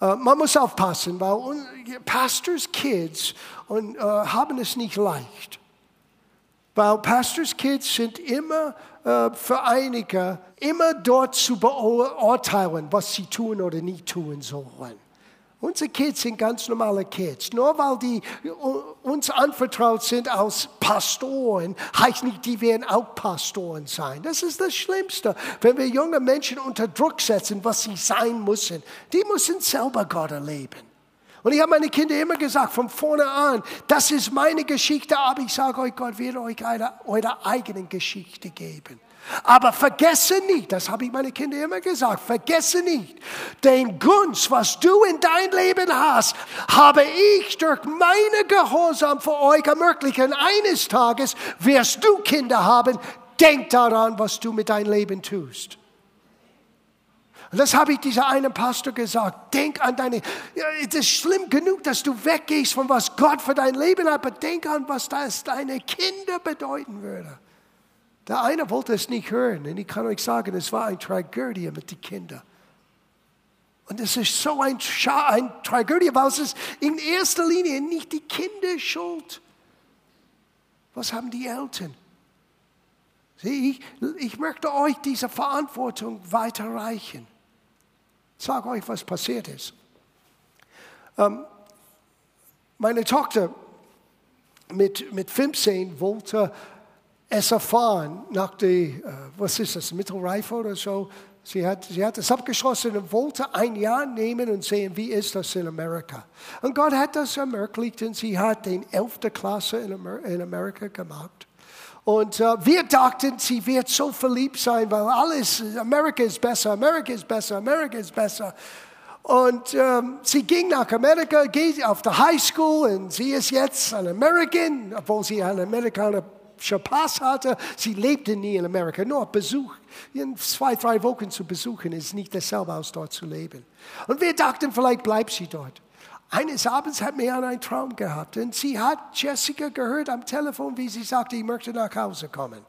S1: Äh, man muss aufpassen, weil Pastors Kids und, äh, haben es nicht leicht. Weil Pastors Kids sind immer äh, für einige immer dort zu beurteilen, was sie tun oder nicht tun sollen. Unsere Kids sind ganz normale Kids. Nur weil die uns anvertraut sind als Pastoren, heißt nicht, die werden auch Pastoren sein. Das ist das Schlimmste. Wenn wir junge Menschen unter Druck setzen, was sie sein müssen, die müssen selber Gott erleben. Und ich habe meine Kinder immer gesagt, von vorne an, das ist meine Geschichte, aber ich sage euch, Gott wird euch eine, eure eigene Geschichte geben. Aber vergesse nicht, das habe ich meine Kinder immer gesagt, vergesse nicht, den Gunst, was du in dein Leben hast, habe ich durch meine Gehorsam für euch ermöglichen. Eines Tages wirst du Kinder haben. Denk daran, was du mit deinem Leben tust. Und das habe ich dieser einen Pastor gesagt. Denk an deine, es ist schlimm genug, dass du weggehst von was Gott für dein Leben hat, aber denk an, was das deine Kinder bedeuten würde. Der eine wollte es nicht hören. Und ich kann euch sagen, es war eine Tragödie mit den Kindern. Und es ist so ein, ein Tragödie, weil es ist in erster Linie nicht die Kinder schuld. Was haben die Eltern? Sieh, ich, ich möchte euch diese Verantwortung weiterreichen. Sage euch, was passiert ist. Ähm, meine Tochter mit, mit 15 wollte es erfahren nach der, äh, was ist das, Mittelreife oder so. Sie hat, sie hat es abgeschlossen und wollte ein Jahr nehmen und sehen, wie ist das in Amerika. Und Gott hat das ermöglicht und sie hat den 11. Klasse in, Amer in Amerika gemacht. Und uh, wir dachten, sie wird so verliebt sein, weil alles, Amerika ist besser, Amerika ist besser, Amerika ist besser. Und ähm, sie ging nach Amerika, geht auf die High School und sie ist jetzt ein American, obwohl sie ein Amerikaner Pass hatte. Sie lebte nie in Amerika, nur Besuch. In zwei, drei Wochen zu besuchen ist nicht dasselbe als dort zu leben. Und wir dachten, vielleicht bleibt sie dort. Eines Abends hat mir einen Traum gehabt und sie hat Jessica gehört am Telefon, wie sie sagte, ich möchte nach Hause kommen.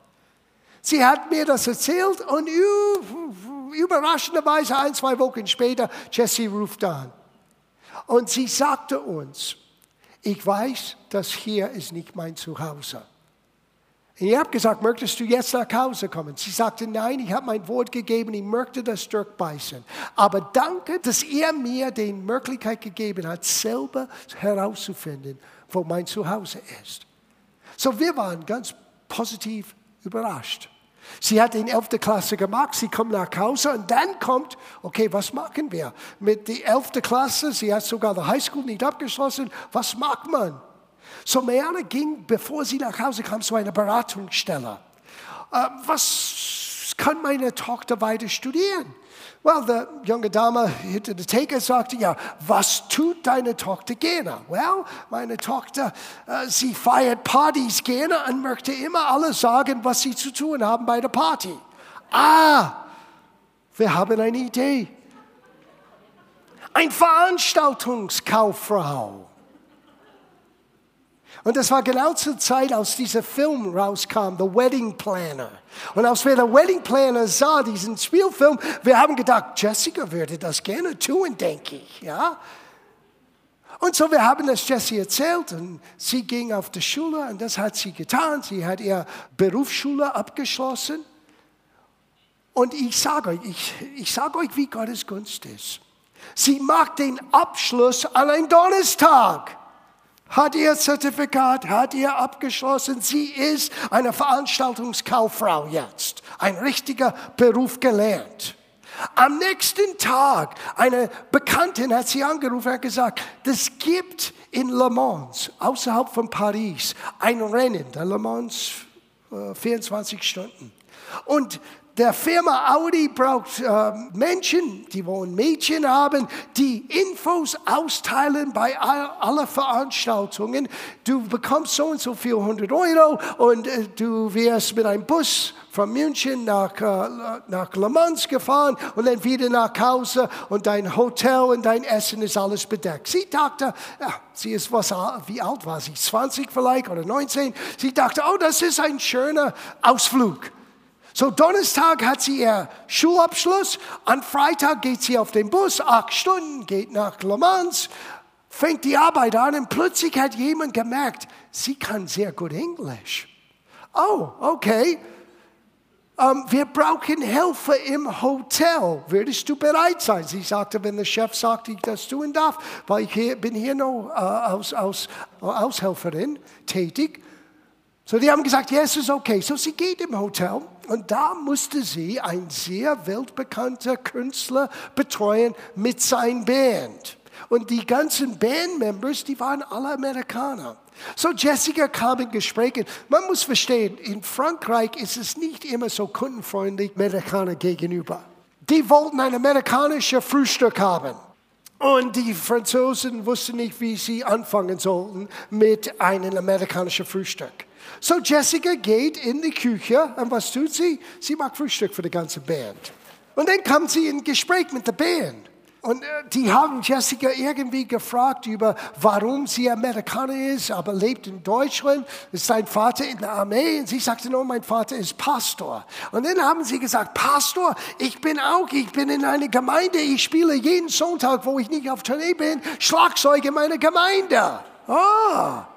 S1: Sie hat mir das erzählt und überraschenderweise ein, zwei Wochen später, Jessie ruft an. Und sie sagte uns, ich weiß, das hier ist nicht mein Zuhause. Ich habe gesagt, möchtest du jetzt nach Hause kommen? Sie sagte, nein, ich habe mein Wort gegeben, ich möchte das durchbeißen. Aber danke, dass er mir die Möglichkeit gegeben hat, selber herauszufinden, wo mein Zuhause ist. So, wir waren ganz positiv überrascht. Sie hat in 11. Klasse gemacht, sie kommt nach Hause und dann kommt, okay, was machen wir? Mit der 11. Klasse, sie hat sogar die Highschool nicht abgeschlossen, was macht man? So Marianne ging, bevor sie nach Hause kam, zu einer Beratungsstelle. Uh, was kann meine Tochter weiter studieren? Well, die junge Dame hinter der Theke sagte, ja, was tut deine Tochter gerne? Well, meine Tochter, äh, sie feiert Partys gerne und möchte immer alles sagen, was sie zu tun haben bei der Party. Ah, wir haben eine Idee. Ein Veranstaltungskauffrau. Und das war genau zur Zeit, als dieser Film rauskam, The Wedding Planner. Und als wir The Wedding Planner sah, diesen Spielfilm, wir haben gedacht, Jessica würde das gerne tun, denke ich, ja. Und so, wir haben das Jessie erzählt und sie ging auf die Schule und das hat sie getan. Sie hat ihre Berufsschule abgeschlossen. Und ich sage euch, ich, ich sage euch, wie Gottes Gunst ist. Sie macht den Abschluss an einem Donnerstag hat ihr Zertifikat, hat ihr abgeschlossen. Sie ist eine Veranstaltungskauffrau jetzt, ein richtiger Beruf gelernt. Am nächsten Tag, eine Bekanntin hat sie angerufen und gesagt, es gibt in Le Mans, außerhalb von Paris, ein Rennen, der Le Mans, äh, 24 Stunden. Und der Firma Audi braucht äh, Menschen, die wollen Mädchen haben, die Infos austeilen bei all, aller Veranstaltungen. Du bekommst so und so viel 100 Euro und äh, du wirst mit einem Bus von München nach, äh, nach Le Mans gefahren und dann wieder nach Hause und dein Hotel und dein Essen ist alles bedeckt. Sie dachte, ja, sie ist was, wie alt war sie? 20 vielleicht oder 19? Sie dachte, oh, das ist ein schöner Ausflug. So Donnerstag hat sie ihr Schulabschluss, am Freitag geht sie auf den Bus, acht Stunden, geht nach Le Mans, fängt die Arbeit an und plötzlich hat jemand gemerkt, sie kann sehr gut Englisch. Oh, okay. Um, wir brauchen Helfer im Hotel. Würdest du bereit sein? Sie sagte, wenn der Chef sagt, ich das tun darf, weil ich hier, bin hier noch äh, als, als Aushelferin tätig. So, die haben gesagt, ja, es ist okay. So, sie geht im Hotel und da musste sie ein sehr weltbekannter Künstler betreuen mit seiner Band. Und die ganzen Bandmembers, die waren alle Amerikaner. So Jessica kam in Gespräche. Man muss verstehen, in Frankreich ist es nicht immer so kundenfreundlich Amerikaner gegenüber. Die wollten ein amerikanisches Frühstück haben. Und die Franzosen wussten nicht, wie sie anfangen sollten mit einem amerikanischen Frühstück. So Jessica geht in die Küche und was tut sie? Sie macht Frühstück für die ganze Band. Und dann kommt sie in Gespräch mit der Band. Und äh, die haben Jessica irgendwie gefragt über, warum sie Amerikaner ist, aber lebt in Deutschland, ist sein Vater in der Armee. Und sie sagte, no, mein Vater ist Pastor. Und dann haben sie gesagt, Pastor, ich bin auch, ich bin in einer Gemeinde, ich spiele jeden Sonntag, wo ich nicht auf Tournee bin, Schlagzeug in meiner Gemeinde. Ah.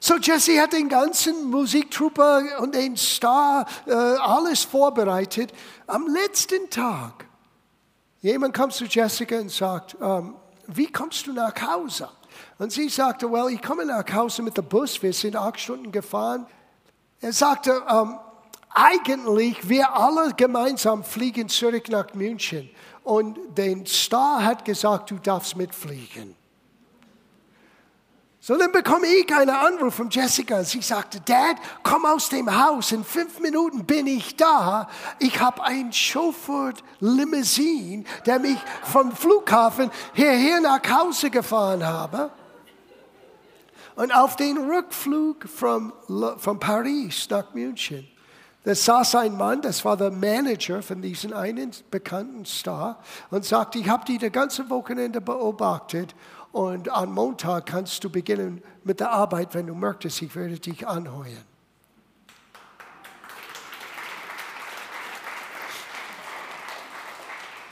S1: So Jesse hat den ganzen Musiktruppe und den Star äh, alles vorbereitet. Am letzten Tag, jemand kommt zu Jessica und sagt, ähm, wie kommst du nach Hause? Und sie sagte, well, ich komme nach Hause mit dem Bus, wir sind acht Stunden gefahren. Er sagte, ähm, eigentlich, wir alle gemeinsam fliegen zurück nach München. Und der Star hat gesagt, du darfst mitfliegen. So, dann bekomme ich einen Anruf von Jessica. Sie sagte, Dad, komm aus dem Haus. In fünf Minuten bin ich da. Ich habe einen Chauffeur Limousine, der mich vom Flughafen hierher nach Hause gefahren habe. Und auf den Rückflug von, von Paris nach München, da saß ein Mann, das war der Manager von diesem einen bekannten Star, und sagte, ich habe die das ganze Wochenende beobachtet und am Montag kannst du beginnen mit der Arbeit, wenn du möchtest, ich werde dich anheuern.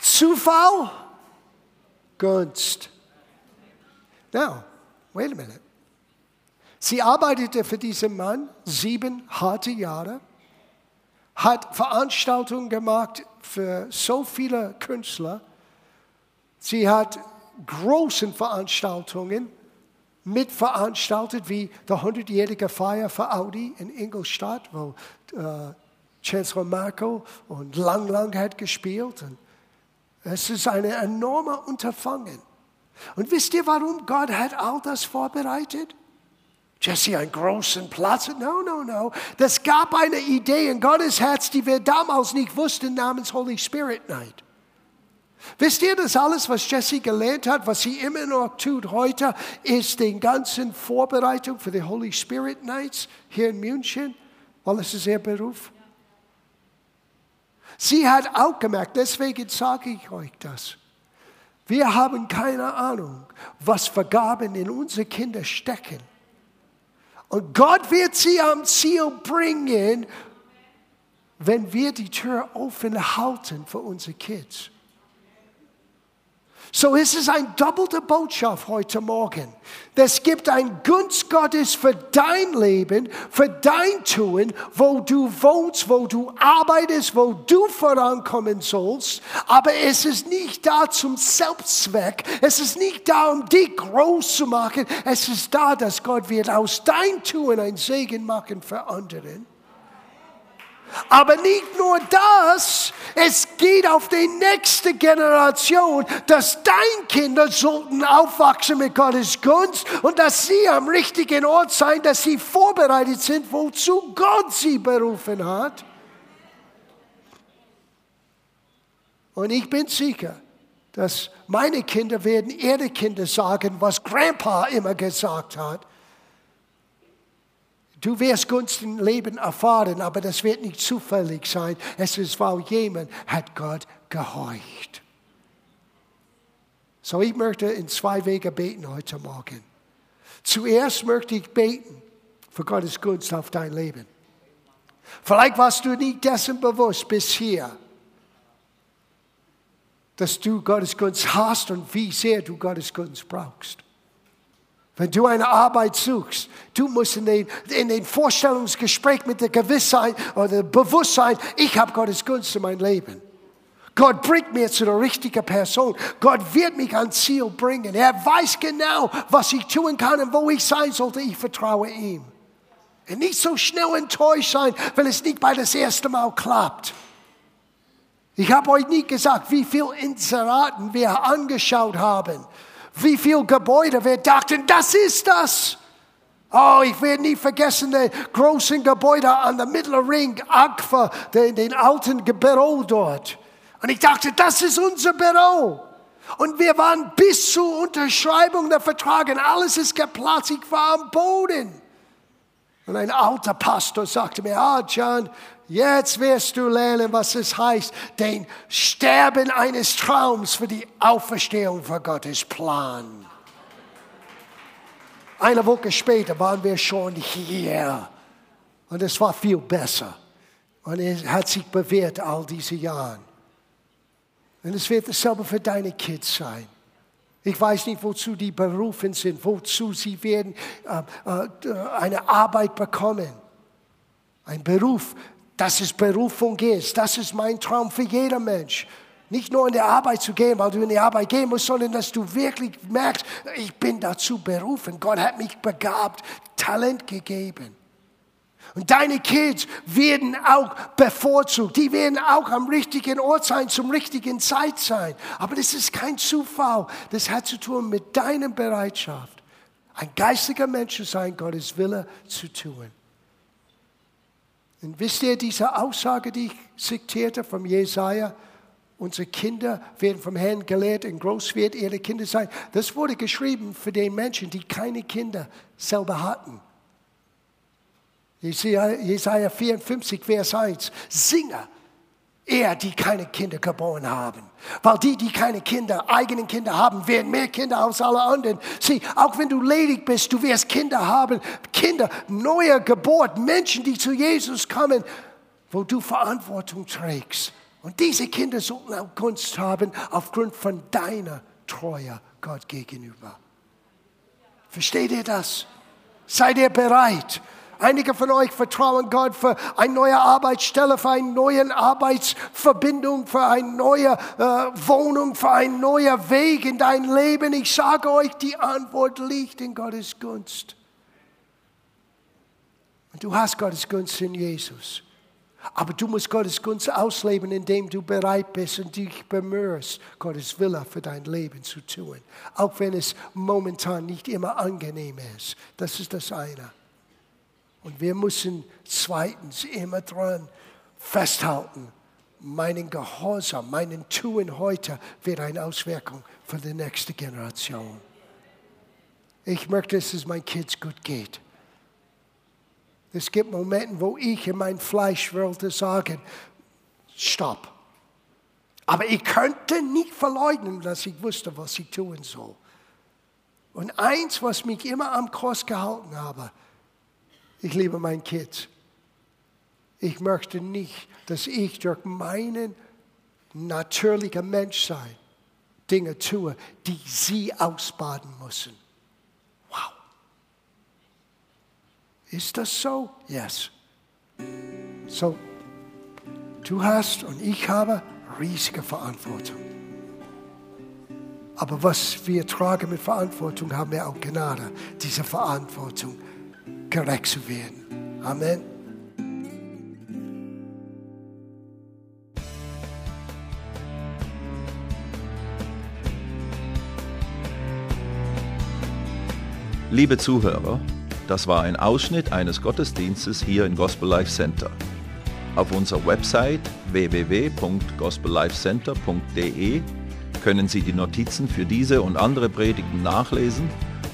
S1: Zufall? Gunst. Now, wait a minute. Sie arbeitete für diesen Mann sieben harte Jahre, hat Veranstaltungen gemacht für so viele Künstler. Sie hat großen Veranstaltungen mitveranstaltet, wie der 100-jährige Feier für Audi in Ingolstadt, wo äh, Chancellor Marco und Lang Lang hat gespielt. Und es ist eine enorme Unterfangen. Und wisst ihr, warum Gott hat all das vorbereitet? Jesse, einen großen Platz? No, no, no. Das gab eine Idee in Gottes Herz, die wir damals nicht wussten, namens Holy Spirit Night. Wisst ihr, dass alles, was Jesse gelernt hat, was sie immer noch tut heute, ist die ganze Vorbereitung für die Holy Spirit Nights hier in München, weil es ist ihr Beruf. Sie hat auch gemerkt, deswegen sage ich euch das. Wir haben keine Ahnung, was Vergaben in unsere Kinder stecken. Und Gott wird sie am Ziel bringen, wenn wir die Tür offen halten für unsere Kids. So ist es eine doppelte Botschaft heute Morgen. Es gibt ein Gunst Gottes für dein Leben, für dein Tun, wo du wohnst, wo du arbeitest, wo du vorankommen sollst. Aber es ist nicht da zum Selbstzweck. Es ist nicht da, um dich groß zu machen. Es ist da, dass Gott wird aus dein Tun ein Segen machen für anderen. Aber nicht nur das, es geht auf die nächste Generation, dass deine Kinder sollten aufwachsen mit Gottes Gunst und dass sie am richtigen Ort sein, dass sie vorbereitet sind, wozu Gott sie berufen hat. Und ich bin sicher, dass meine Kinder werden ihre Kinder sagen, was Grandpa immer gesagt hat. Du wirst Gunst im Leben erfahren, aber das wird nicht zufällig sein. Es ist, weil jemand hat Gott gehorcht. So, ich möchte in zwei Wege beten heute Morgen. Zuerst möchte ich beten für Gottes Gunst auf dein Leben. Vielleicht warst du nicht dessen bewusst bis hier, dass du Gottes Gunst hast und wie sehr du Gottes Gunst brauchst. Wenn du eine Arbeit suchst, du musst in den, in den Vorstellungsgespräch mit der Gewissheit oder Bewusstsein, ich habe Gottes Gunst in mein Leben. Gott bringt mir zu der richtigen Person. Gott wird mich ans Ziel bringen. Er weiß genau, was ich tun kann und wo ich sein sollte. Ich vertraue ihm. Und nicht so schnell enttäuscht sein, wenn es nicht bei das erste Mal klappt. Ich habe euch nie gesagt, wie viele Inseraten wir angeschaut haben wie viele Gebäude wir dachten, das ist das. Oh, ich werde nie vergessen, die großen Gebäude an der Mittelring, Agfa, den, den alten Büro dort. Und ich dachte, das ist unser Büro. Und wir waren bis zur Unterschreibung der Verträge, alles ist geplatzt, ich war am Boden. Und ein alter Pastor sagte mir, ah, John, Jetzt wirst du lernen, was es heißt, den Sterben eines Traums für die Auferstehung für Gottes Plan. Eine Woche später waren wir schon hier. Und es war viel besser. Und es hat sich bewährt all diese Jahre. Und es wird dasselbe für deine Kids sein. Ich weiß nicht, wozu die berufen sind, wozu sie werden äh, äh, eine Arbeit bekommen. Ein Beruf, dass es Berufung ist. Das ist mein Traum für jeder Mensch. Nicht nur in die Arbeit zu gehen, weil du in die Arbeit gehen musst, sondern dass du wirklich merkst, ich bin dazu berufen. Gott hat mich begabt, Talent gegeben. Und deine Kids werden auch bevorzugt. Die werden auch am richtigen Ort sein, zum richtigen Zeit sein. Aber das ist kein Zufall. Das hat zu tun mit deiner Bereitschaft, ein geistiger Mensch zu sein, Gottes Wille zu tun. Und wisst ihr, diese Aussage, die ich zitierte vom Jesaja, unsere Kinder werden vom Herrn gelehrt und groß wird ihre Kinder sein. Das wurde geschrieben für die Menschen, die keine Kinder selber hatten. Jesaja 54, Vers 1. Singe eher die keine Kinder geboren haben. Weil die, die keine Kinder, eigenen Kinder haben, werden mehr Kinder als alle anderen. Sieh, auch wenn du ledig bist, du wirst Kinder haben. Kinder, neue Geburt, Menschen, die zu Jesus kommen, wo du Verantwortung trägst. Und diese Kinder sollten auch Gunst haben aufgrund von deiner Treue Gott gegenüber. Versteht ihr das? Seid ihr bereit? Einige von euch vertrauen Gott für eine neue Arbeitsstelle, für eine neue Arbeitsverbindung, für eine neue äh, Wohnung, für einen neuen Weg in dein Leben. Ich sage euch, die Antwort liegt in Gottes Gunst. Und du hast Gottes Gunst in Jesus. Aber du musst Gottes Gunst ausleben, indem du bereit bist und dich bemühst, Gottes Wille für dein Leben zu tun. Auch wenn es momentan nicht immer angenehm ist. Das ist das eine. Und wir müssen zweitens immer dran festhalten, meinen Gehorsam, meinen Tun heute wird eine Auswirkung für die nächste Generation. Ich möchte, dass es meinen Kids gut geht. Es gibt Momente, wo ich in mein Fleisch wollte sagen, stopp. Aber ich könnte nicht verleugnen, dass ich wusste, was ich tun soll. Und eins, was mich immer am Kurs gehalten habe, ich liebe mein Kind. Ich möchte nicht, dass ich durch meinen natürlichen Menschsein Dinge tue, die sie ausbaden müssen. Ist das so? Yes. So, du hast und ich habe riesige Verantwortung. Aber was wir tragen mit Verantwortung, haben wir auch Gnade, diese Verantwortung gerecht zu werden. Amen.
S2: Liebe Zuhörer, das war ein Ausschnitt eines Gottesdienstes hier im Gospel Life Center. Auf unserer Website www.gospellifecenter.de können Sie die Notizen für diese und andere Predigten nachlesen